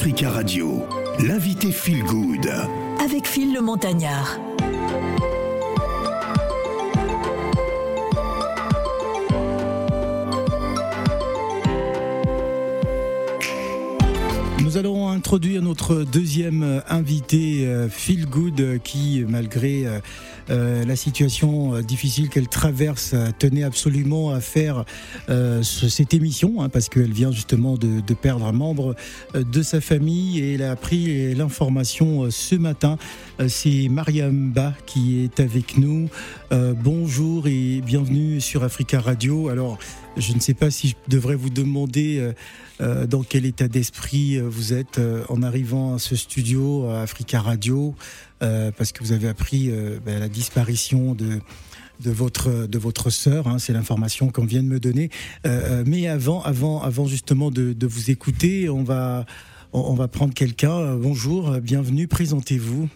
Africa Radio, l'invité Feel Good. Avec Phil le Montagnard. Nous allons introduire notre deuxième euh, invité, euh, Phil Good, euh, qui, malgré euh, euh, la situation euh, difficile qu'elle traverse, euh, tenait absolument à faire euh, ce- cette émission, hein, parce qu'elle vient justement de, perdre un membre euh, de sa famille et elle a appris l'information euh, ce matin. Euh, C'est Mariam Ba qui est avec nous. Euh, bonjour et bienvenue sur Africa Radio. Alors, je ne sais pas si je devrais vous demander euh, euh, dans quel état d'esprit euh, vous êtes euh, en arrivant à ce studio à Africa Radio, euh, parce que vous avez appris euh, ben, la disparition de de votre de votre sœur, hein, c'est l'information qu'on vient de me donner. Euh, mais avant avant avant justement de, de vous écouter, on va on, on va prendre quelqu'un. Bonjour, bienvenue, présentez-vous.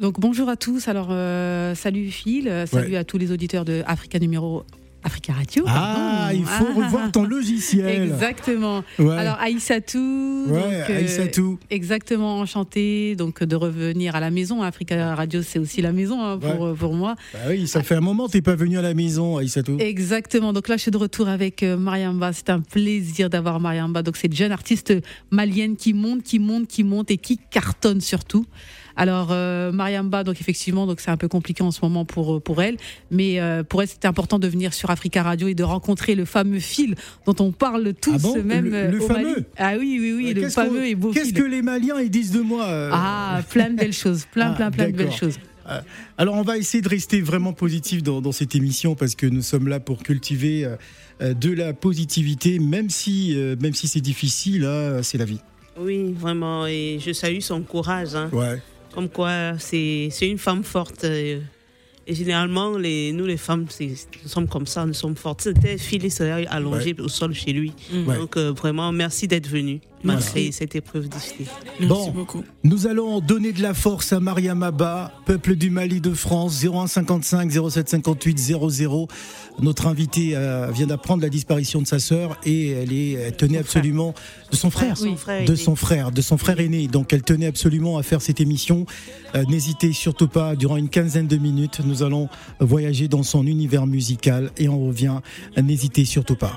Donc bonjour à tous. Alors euh, salut Phil, euh, salut Ouais. à tous les auditeurs de Africa numéro Africa Radio. Ah, pardon. il faut Ah, revoir ton logiciel. Exactement. Ouais. Alors Aïssatou. ouais, donc, euh, Aïssatou. Exactement, enchanté donc de revenir à la maison. Africa Radio, c'est aussi la maison hein, pour, pour moi. Bah oui, ça fait un moment que t'es pas venu à la maison, Aïssatou. Exactement. Donc là, je suis de retour avec euh, Mariamba. C'est un plaisir d'avoir Mariamba. Donc cette jeune artiste malienne qui monte, qui monte, qui monte et qui cartonne surtout. Alors euh, Mariamba, donc effectivement, donc c'est un peu compliqué en ce moment pour euh, pour elle, mais euh, pour elle c'était important de venir sur Africa Radio et de rencontrer le fameux fil dont on parle tous Ah bon même Le- le au fameux Mali. Ah oui, oui, oui, le fameux et beau Qu'est-ce que les Maliens ils disent de moi euh Ah, plein de belles choses, plein, Ah, plein, plein de belles d'accord. choses. Alors on va essayer de rester vraiment positif dans, dans cette émission parce que nous sommes là pour cultiver de la positivité, même si même si c'est difficile, hein, c'est la vie. Oui, vraiment. Et je salue son courage. hein. Ouais. Comme quoi, c'est une femme forte. Et généralement, les, nous, les femmes, nous sommes comme ça, nous sommes fortes. C'était Phyllis serait allongé au sol chez lui. Ouais. Donc, euh, vraiment, merci d'être venu, malgré cette épreuve difficile. bon, nous allons donner de la force à Mariam Abba, peuple du Mali de France, 0155 0758 00. Notre invité euh, vient d'apprendre la disparition de sa sœur et elle est elle tenait absolument de son frère, Son frère de son frère, de son frère aîné. Donc elle tenait absolument à faire cette émission. Euh, N'hésitez surtout pas, durant une quinzaine de minutes, nous allons voyager dans son univers musical et on revient. N'hésitez surtout pas.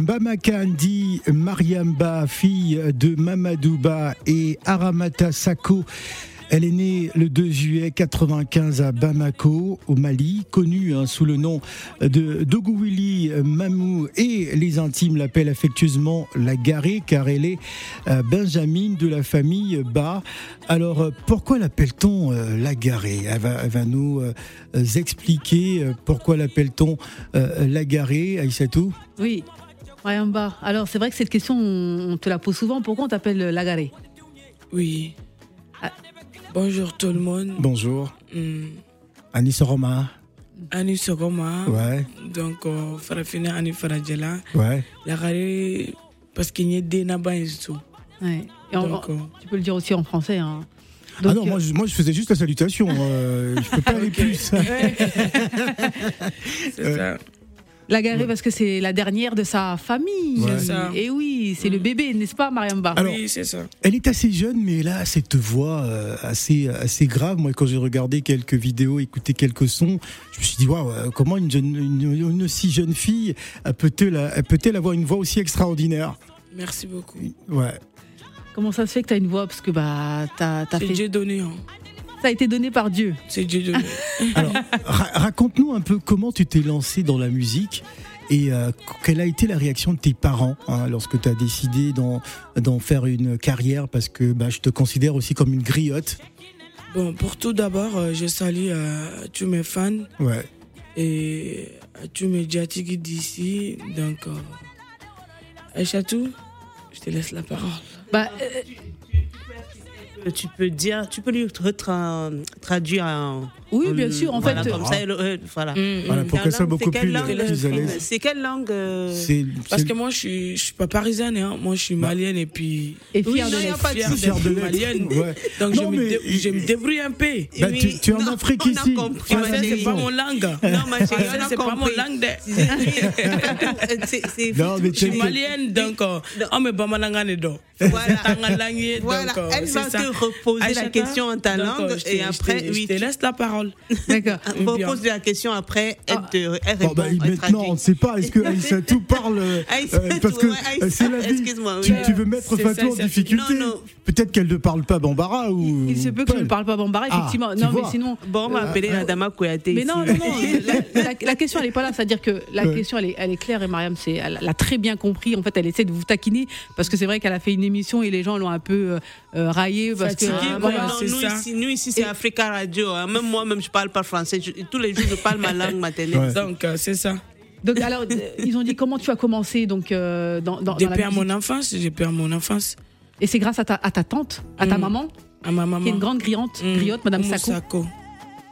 Mbamaka dit Mariamba, fille de Mamadouba et Aramata Sako. Elle est née le 2 juillet 95 à Bamako, au Mali, connue hein, sous le nom de Dogouili Mamou et les intimes l'appellent affectueusement la Garée car elle est euh, Benjamin de la famille Ba. Alors euh, pourquoi l'appelle-t-on euh, la Garée? Elle va, nous euh, expliquer euh, pourquoi l'appelle-t-on la Garée, Aïssatou? Oui, Mariamba. Alors c'est vrai que cette question, on te la pose souvent. Pourquoi on t'appelle Lagaré Oui. Ah. Bonjour tout le monde. Bonjour. Hmm. Anis Roma. Ani Sogoma. Ouais, Donc, euh, Farafina Ani Farajela. ouais. La rare, parce qu'il y a des nabas et tout. Ouais. Et en- Donc, euh, Tu peux le dire aussi en français. hein. Ah non, moi je, moi je faisais juste la salutation. euh, je peux pas aller plus. C'est Euh, ça. La garée parce que c'est la dernière de sa famille. Ouais. Ça. Et oui, c'est le Mm. bébé, n'est-ce pas, Mariam Ba Alors- oui, c'est ça. Elle est assez jeune, mais elle a cette voix euh, assez, assez grave. Moi, quand j'ai regardé quelques vidéos, écouté quelques sons, je me suis dit, waouh, euh, comment une, jeune, une, une aussi jeune fille peut-elle peut-elle avoir une voix aussi extraordinaire? Merci beaucoup. Ouais. Comment ça se fait que tu as une voix? Parce que bah, t'as, t'as C'est fait... Dieu donné. Hein. Ça a été donné par Dieu. C'est Dieu donné. Alors, ra- raconte-nous un peu comment tu t'es lancé dans la musique et euh, quelle a été la réaction de tes parents hein, lorsque tu as décidé d'en, faire une carrière parce que bah, je te considère aussi comme une griotte? bon, pour tout d'abord, euh, je salue euh, tous mes fans Ouais. et à tous mes médiatiques d'ici. Donc, euh, Aïchatou, je te laisse la parole. Bah, euh, Tu peux dire, tu peux lui retra- traduire en. Oui, en- bien sûr. En voilà, fait, comme ça, elle- euh, voilà. Voilà, pour soit langue, beaucoup c'est quelle plus, langue, plus à l'aise. C'est quelle langue euh, C'est, Parce que moi, je suis, je suis pas parisienne, hein. moi, je suis malienne et puis. et Oui, de y a l'être. fière fier de l'être. malienne. Ouais. Donc, Non, je, me dé- je me débrouille un peu. Bah, Oui, tu, tu es en non, Afrique on a ici. ma Français, c'est pas mon langue. Non, ma chérie, c'est pas mon langue. de- C'est- c'est- Non, mais Je suis malienne, donc, euh, on me. Voilà. Tanga langue, Voilà, elle c'est va ça. te reposer la question en ta langue je te- et je te- après, je oui, te tu- laisse la parole. D'accord. bien. repose la question après, elle, Ah. te, elle Bon, répond. bah, elle maintenant, on ne sait pas. Est-ce que Aïssatou parle euh, Aïssatou, euh, Parce que ouais, euh, c'est la vie. excuse-moi, Tu, veux mettre Fatou ça, en difficulté non, non. Peut-être qu'elle ne parle pas Bambara ou. Il se peut que je ne parle pas Bambara, Ah, effectivement. non, mais sinon. Bon, on va appeler la dama Kouyaté Mais non, non, non. la, question, elle n'est pas là. C'est-à-dire que la question, elle est, elle claire et Mariam, elle l'a très bien compris. En fait, elle essaie de vous taquiner parce que c'est vrai qu'elle a fait une émission et les gens l'ont un peu euh, euh, raillé parce que. Fatigué, euh, quoi. voilà. Non, c'est nous, ça. ici, nous ici, c'est Et- Africa Radio. hein. Même moi, même je parle pas français. Je- tous les jours, je parle ma langue maternelle. Ouais. Donc, euh, c'est ça. Donc, alors, euh, ils ont dit comment tu as commencé donc, euh, dans, dans, dans la Depuis à musique. mon enfance, depuis à mon enfance, Et c'est grâce à ta, à ta tante, à ta Mm. maman, à ma maman. qui est une grande griotte, Mm. griotte Madame Oumou Sako. Sako.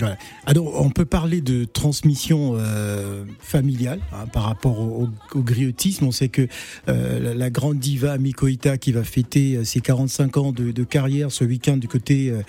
Ouais. Alors, on peut parler de transmission euh, familiale hein, par rapport au, au- au griotisme. On sait que euh, la, la grande diva Mikoïta qui va fêter euh, ses 45 ans de, de carrière ce week-end du côté euh,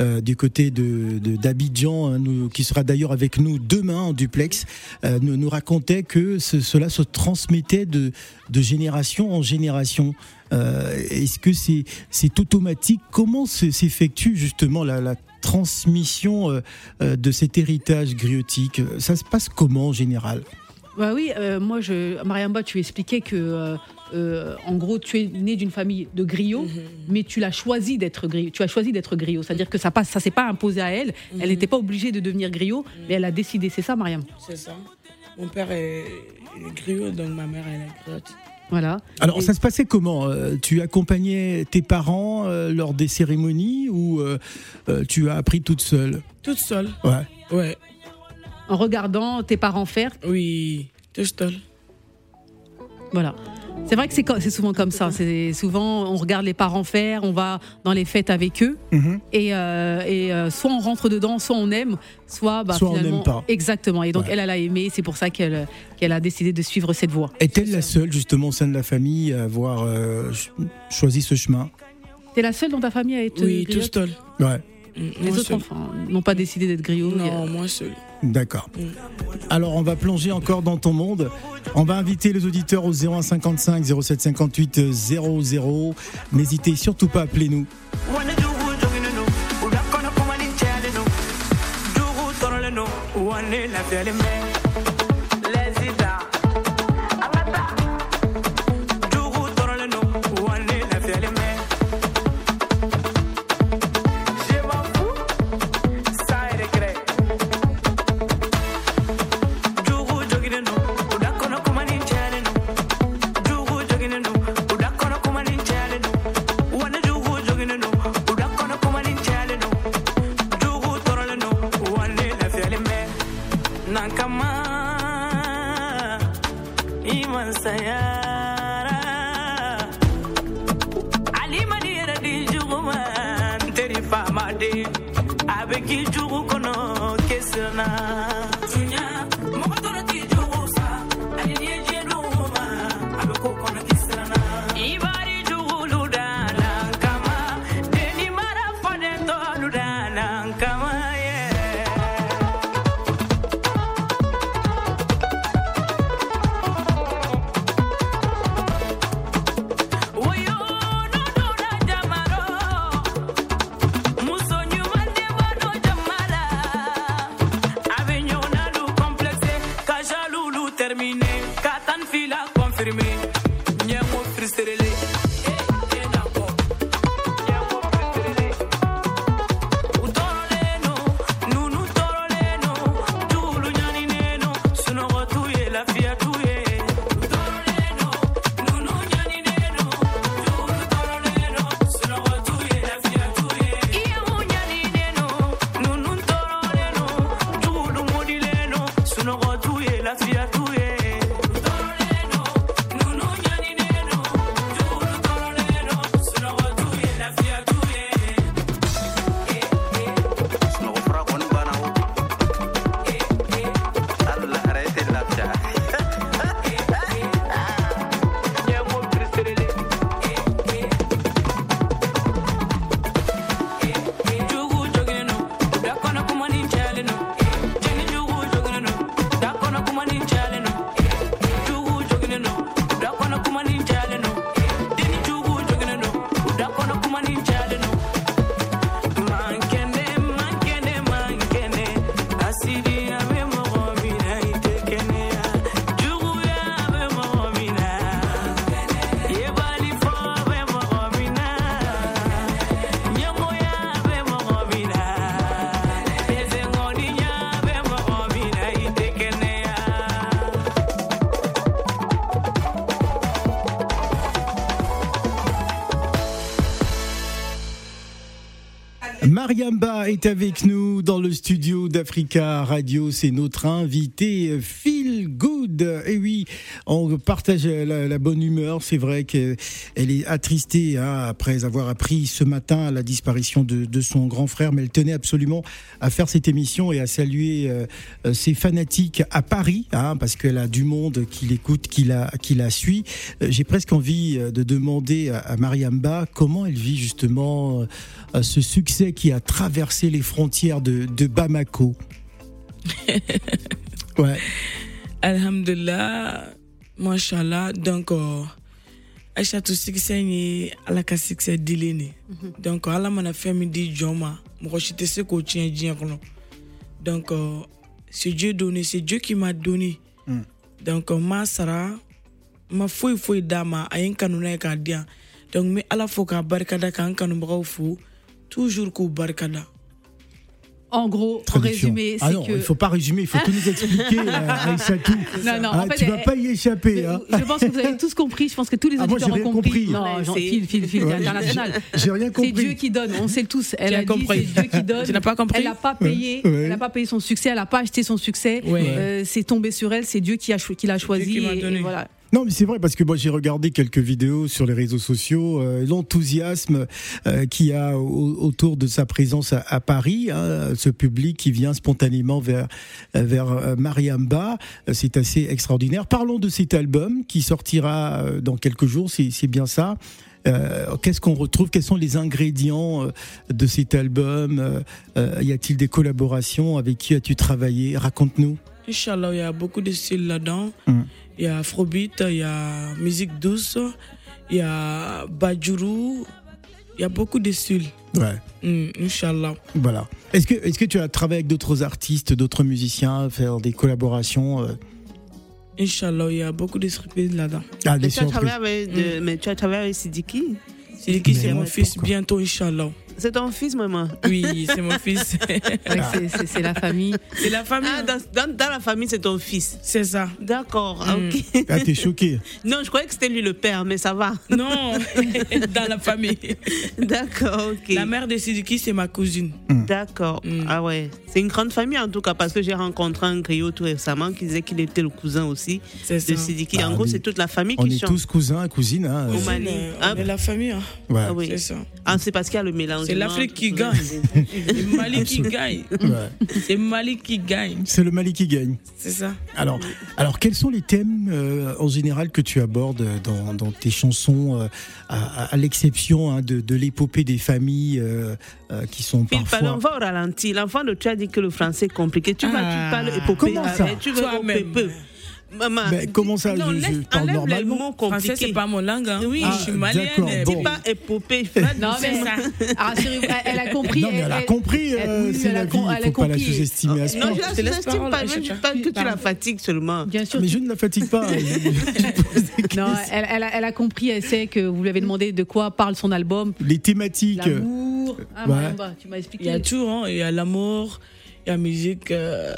euh, du côté de d'Abidjan, hein, qui sera d'ailleurs avec nous demain en duplex, euh, nous, nous racontait que ce- cela se transmettait de, de génération en génération. Est-ce que c'est automatique? Comment se- s'effectue justement la, la transmission euh, euh, de cet héritage griotique Ça se passe comment en général? Bah oui, euh, moi, je, Mariamba, tu expliquais que, euh, euh, en gros, tu es né d'une famille de griots, Mhm. mais tu l'as choisi d'être griot. Tu as choisi d'être griot, c'est-à-dire que ça passe, ça s'est pas imposé à elle. Mhm. Elle n'était pas obligée de devenir griot, mais elle a décidé. C'est ça, Mariam? C'est ça. Mon père est, griot, donc ma mère elle est griotte. Voilà. Alors Et- ça se passait comment? Euh, Tu accompagnais tes parents euh, lors des cérémonies ou euh, euh, tu as appris toute seule Toute seule. Ouais. Ouais. En regardant tes parents faire, Oui. Toute seule. voilà. C'est vrai que c'est souvent comme ça. C'est souvent on regarde les parents faire, on va dans les fêtes avec eux, Mhm. et, euh, et euh, soit on rentre dedans, soit on aime, soit bah, Soit on n'aime pas. exactement. Et donc Ouais. elle, elle a aimé. C'est pour ça qu'elle qu'elle a décidé de suivre cette voie. Est-elle la seule justement au sein de la famille à avoir euh, ch- choisi ce chemin? T'es la seule dans ta famille à être Oui, griotte. Ouais. Mm, Les moi autres enfants n'ont pas décidé d'être griots. Non, moi seul. D'accord. Mm. Alors on va plonger encore dans ton monde. On va inviter les auditeurs au 0155 0758 00. N'hésitez surtout pas à appeler nous. நான் கவன் Mariamba est avec nous dans le studio d'Africa Radio. C'est notre invité euh, Good. Et oui, on partage la, la bonne humeur. C'est vrai qu'elle est attristée hein, après avoir appris ce matin la disparition de, de son grand frère, mais elle tenait absolument à faire cette émission et à saluer euh, euh, ses fanatiques à Paris, hein, parce qu'elle a du monde qui l'écoute, qui la, qui la suit. Euh, J'ai presque envie de demander à, à Mariamba comment elle vit justement euh, ce succès qui a traversé les frontières de, de Bamako. ouais. Alhamdulillah, mashallah. Donc, euh, Aïchatou succès ni ala ka succès dili ni. Donc, ala mana fɛn min di jɔn ma, mɔgɔ si tɛ se k'o tiɲɛ diɲɛ kɔnɔ. Donc, euh, c'est Dieu donné, c'est Dieu qui m'a donné. Mm. Donc, euh, ma sara, ma foyi foyi d'a ma, a ye n kanu n'a ye k'a di yan. Donc, n bɛ ala fo k'a barikada k'an kanubagaw fo, toujours k'u barikada. En gros, en résumé, c'est ah non, que. il faut pas résumer, il faut tout nous expliquer, Aïssatou. Non, non, Ah, en fait, tu vas pas y échapper. Hein. Je pense que vous avez tous compris. Je pense que tous les Ah, moi, auditeurs j'ai ont rien compris. compris. Non, Ouais, genre, c'est- fil, fil, fil, Ouais, international. J'ai rien C'est compris. Dieu qui donne, on sait le tous. Elle a dit compris. c'est Dieu qui donne. Tu n'as pas compris Elle n'a pas payé, Ouais. elle n'a pas payé son succès, elle n'a pas acheté son succès. Ouais. Euh, c'est tombé sur elle, c'est Dieu qui cho- qui l'a choisi. qui m'a et- voilà. Non, mais c'est vrai parce que moi j'ai regardé quelques vidéos sur les réseaux sociaux, euh, l'enthousiasme euh, qu'il y a au- autour de sa présence à, Paris, hein, ce public qui vient spontanément vers vers euh, Mariamba, c'est assez extraordinaire. Parlons de cet album qui sortira dans quelques jours, c'est bien ça. Qu'est-ce qu'on retrouve? Quels sont les ingrédients de cet album? Y a-t-il des collaborations? Avec qui as-tu travaillé? Raconte-nous. Inch'Allah, il y a beaucoup de styles là-dedans. Mm. Il y a Afrobeat, il y a musique douce, il y a Bajuru, il y a beaucoup de styles. Ouais. Mm, Inch'Allah. Voilà. Est-ce que, est que tu as travaillé avec d'autres artistes, d'autres musiciens, faire des collaborations euh, Inch'Allah, il y a beaucoup de surprises là-dedans. Ah, des Mais tu, as surprises. travaillé avec de- mais tu as travaillé avec Sidiki? C'est qui c'est mon fils pourquoi? bientôt, Inch'Allah. C'est ton fils, maman Oui, c'est mon fils. Ouais, c'est- la famille. c'est la famille. Ah, dans, dans, dans la famille, c'est ton fils. C'est ça. D'accord, ah, Mm. ok. Ah, t'es choqué. Non, je croyais que c'était lui le père, mais ça va. Non, dans la famille. D'accord, ok. La mère de Sidiki, c'est ma cousine. D'accord. Mm. Ah ouais. C'est une grande famille en tout cas, parce que j'ai rencontré un griot tout récemment qui disait qu'il était le cousin aussi de Sidiki. Bah, en on gros, est- c'est toute la famille On qui est chante. tous cousins, cousines. Hein. Au Cousine, Mali. euh, Ah, on est la famille. hein. Ouais. Ah oui. C'est ça. Ah, c'est parce qu'il y a le mélange. C'est l'Afrique qui gagne. C'est Mali qui gagne. C'est Mali qui gagne. C'est le Mali qui gagne. C'est ça. Alors, alors, quels sont les thèmes euh, en général que tu abordes dans, dans tes chansons, euh, à, à- à l'exception hein, de, de l'épopée des familles euh, euh, qui sont parfois. pardon, va au ralenti. L'enfant de tu as dit que le français est compliqué. Tu vas, Ah. tu parles épopée. Comment ça Tu veux. Maman. Mais comment ça, non, je- je parle normalement. les mots Français, compliqués. c'est pas mon langue. hein. Oui. je suis Ah, malienne. bon. Dis pas épopée. Non, mais ça. Ah, elle, elle a compris. non, mais elle a compris, elle- euh, oui, c'est elle a la vie, il elle a faut pas la compris. sous-estimer à ce Non, point. je la Je te laisse sous-estime pas. Je pas que tu la fatigues seulement. Bien sûr. Mais je ne la fatigue pas. Non, elle, elle a, elle a compris, elle sait que vous lui avez demandé de quoi parle son album. Les thématiques. L'amour. Ah, Ouais. Mariamba, tu m'as Il expliqué. y a tout. hein. Il y a l'amour, il y a la musique euh,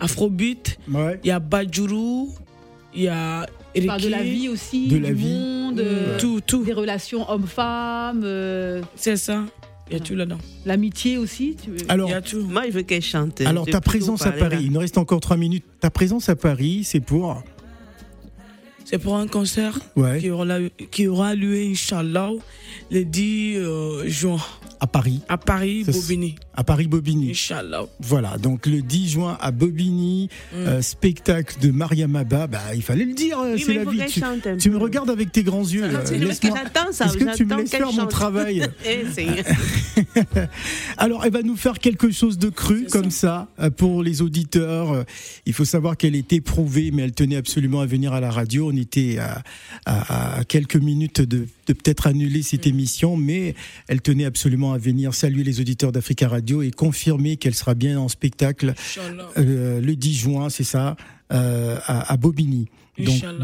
afrobeat, Ouais. il y a Bajuru, il y a Tu parles de la vie aussi, De du la vie. monde, euh, Tout, tout. des relations hommes-femmes, euh, C'est ça. Il y a tout là-dedans. l'amitié aussi. tu- Alors, Il y a tout. Moi, je veux qu'elle chante. alors ta présence à Paris, là. il nous reste encore trois minutes. Ta présence à Paris, c'est pour. C'est pour un concert Ouais. qui aura, qui aura lieu, Inch'Allah, le 10 euh, juin À Paris. à Paris, Bobigny. À Paris-Bobigny. Inch'Allah. Voilà, donc le 10 juin à Bobigny, Mm. euh, spectacle de Mariam Abba. Bah, il fallait le dire, euh, Oui, c'est la vie. Tu, me regardes avec tes grands yeux. Ça. Est-ce que tu me laisses faire mon travail Eh, Alors, elle va nous faire quelque chose de cru comme ça. euh, pour les auditeurs. Euh, Il faut savoir qu'elle est éprouvée, mais elle tenait absolument à venir à la radio. On On était à, à- à quelques minutes de, de peut-être annuler cette émission, mais elle tenait absolument à venir saluer les auditeurs d'Africa Radio et confirmer qu'elle sera bien en spectacle euh, le 10 juin, c'est ça, euh, à, à Bobigny.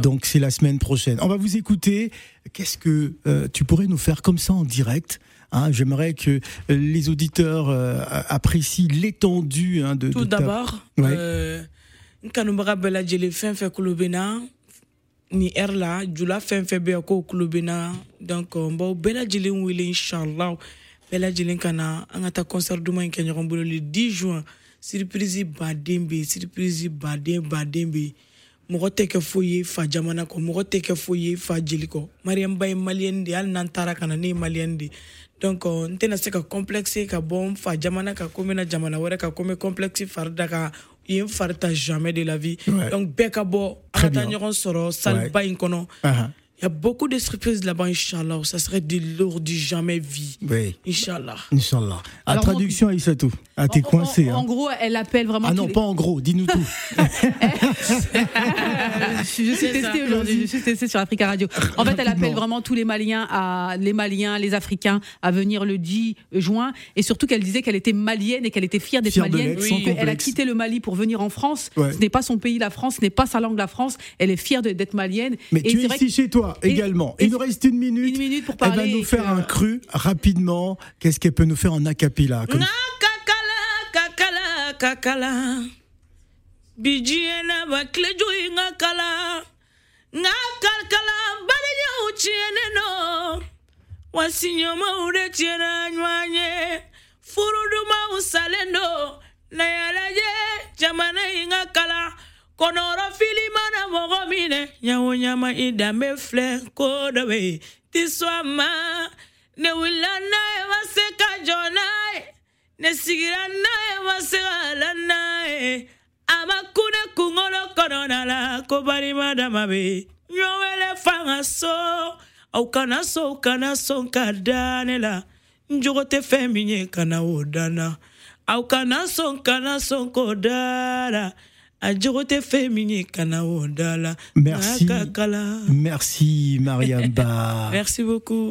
Donc, c'est la semaine prochaine. On va vous écouter. Qu'est-ce que euh, tu pourrais nous faire comme ça en direct hein? J'aimerais que les auditeurs euh, apprécient l'étendue hein, de, Tout d'abord, Ouais. euh, ni ɛri la jula fɛn fɛn bɛ k'o kulo bɛ na. Donc n b'aw bɛɛ lajɛlen wele inshallah bɛɛ lajɛlen ka na. An ka taa concert duman in kɛ ɲɔgɔn bolo le 10 juin. Surprise baden bɛ yen surprise baden baden bɛ yen. Mɔgɔ tɛ kɛ foyi ye fa jamana kɔ. Mɔgɔ tɛ kɛ foyi ye fa jeli kɔ. Mariamba ye maliyɛni de hali n'an taara ka na ne ye maliyɛni de donc euh, n tɛna se ka complexe ka bɔ n fa jamana kan ko n bɛna jamana wɛrɛ kan ko n bɛ complexe fari da kan i ye n fari ta jamais de la vie. Donc bɛɛ ka bɔ Très an ka taa bien. ɲɔgɔn sɔrɔ saliba in kɔnɔ il y a beaucoup de surprises là-bas inchallah ça serait de l'or du jamais vu oui, inchallah Inch'Allah. Alors, traduction, Aïssatou. Ah, t'es coincé. En, hein. en gros, elle appelle vraiment. Ah non, pas en gros, dis-nous tout. je suis testée aujourd'hui, je suis testée sur Africa Radio. En fait, elle appelle vraiment tous les Maliens, à, les Maliens, les Africains à venir le 10 juin. Et surtout qu'elle disait qu'elle était malienne et qu'elle était fière d'être malienne. sans qu'elle a quitté le Mali pour venir en France. Ouais. Ce n'est pas son pays, la France, ce n'est pas sa langue, la France. Elle est fière d'être malienne. Mais Et tu es ici chez toi également. Il nous reste une minute. Une minute pour Elle parler. va nous faire un cru rapidement. Qu'est-ce qu'elle peut nous faire en acapella comme... Kakala kakala kakala bijiyena baklejo nga kala nga kalkala balinya uchiene no wasinyoma ure tiena nywanye furuduma usalendo na yalaje jamana kɔnɔrɔ fili mana mɔgɔ minɛ ɲawo ɲama i danbe filɛ ko dɔ be ti ma ne wulila n'a ye ma se ka jɔ n'a ye ne sigira n'a ye ma se ka la n'a ye a ma kun ne kungolo kɔnɔna la ko barima dama be ɲɔ fanga so aw kana so u kana sɔn ka da ne la. N jogo tɛ fɛn min ye kana o danna aw kana sɔn kana sɔn k'o da la Merci. Merci, Mariamba. merci beaucoup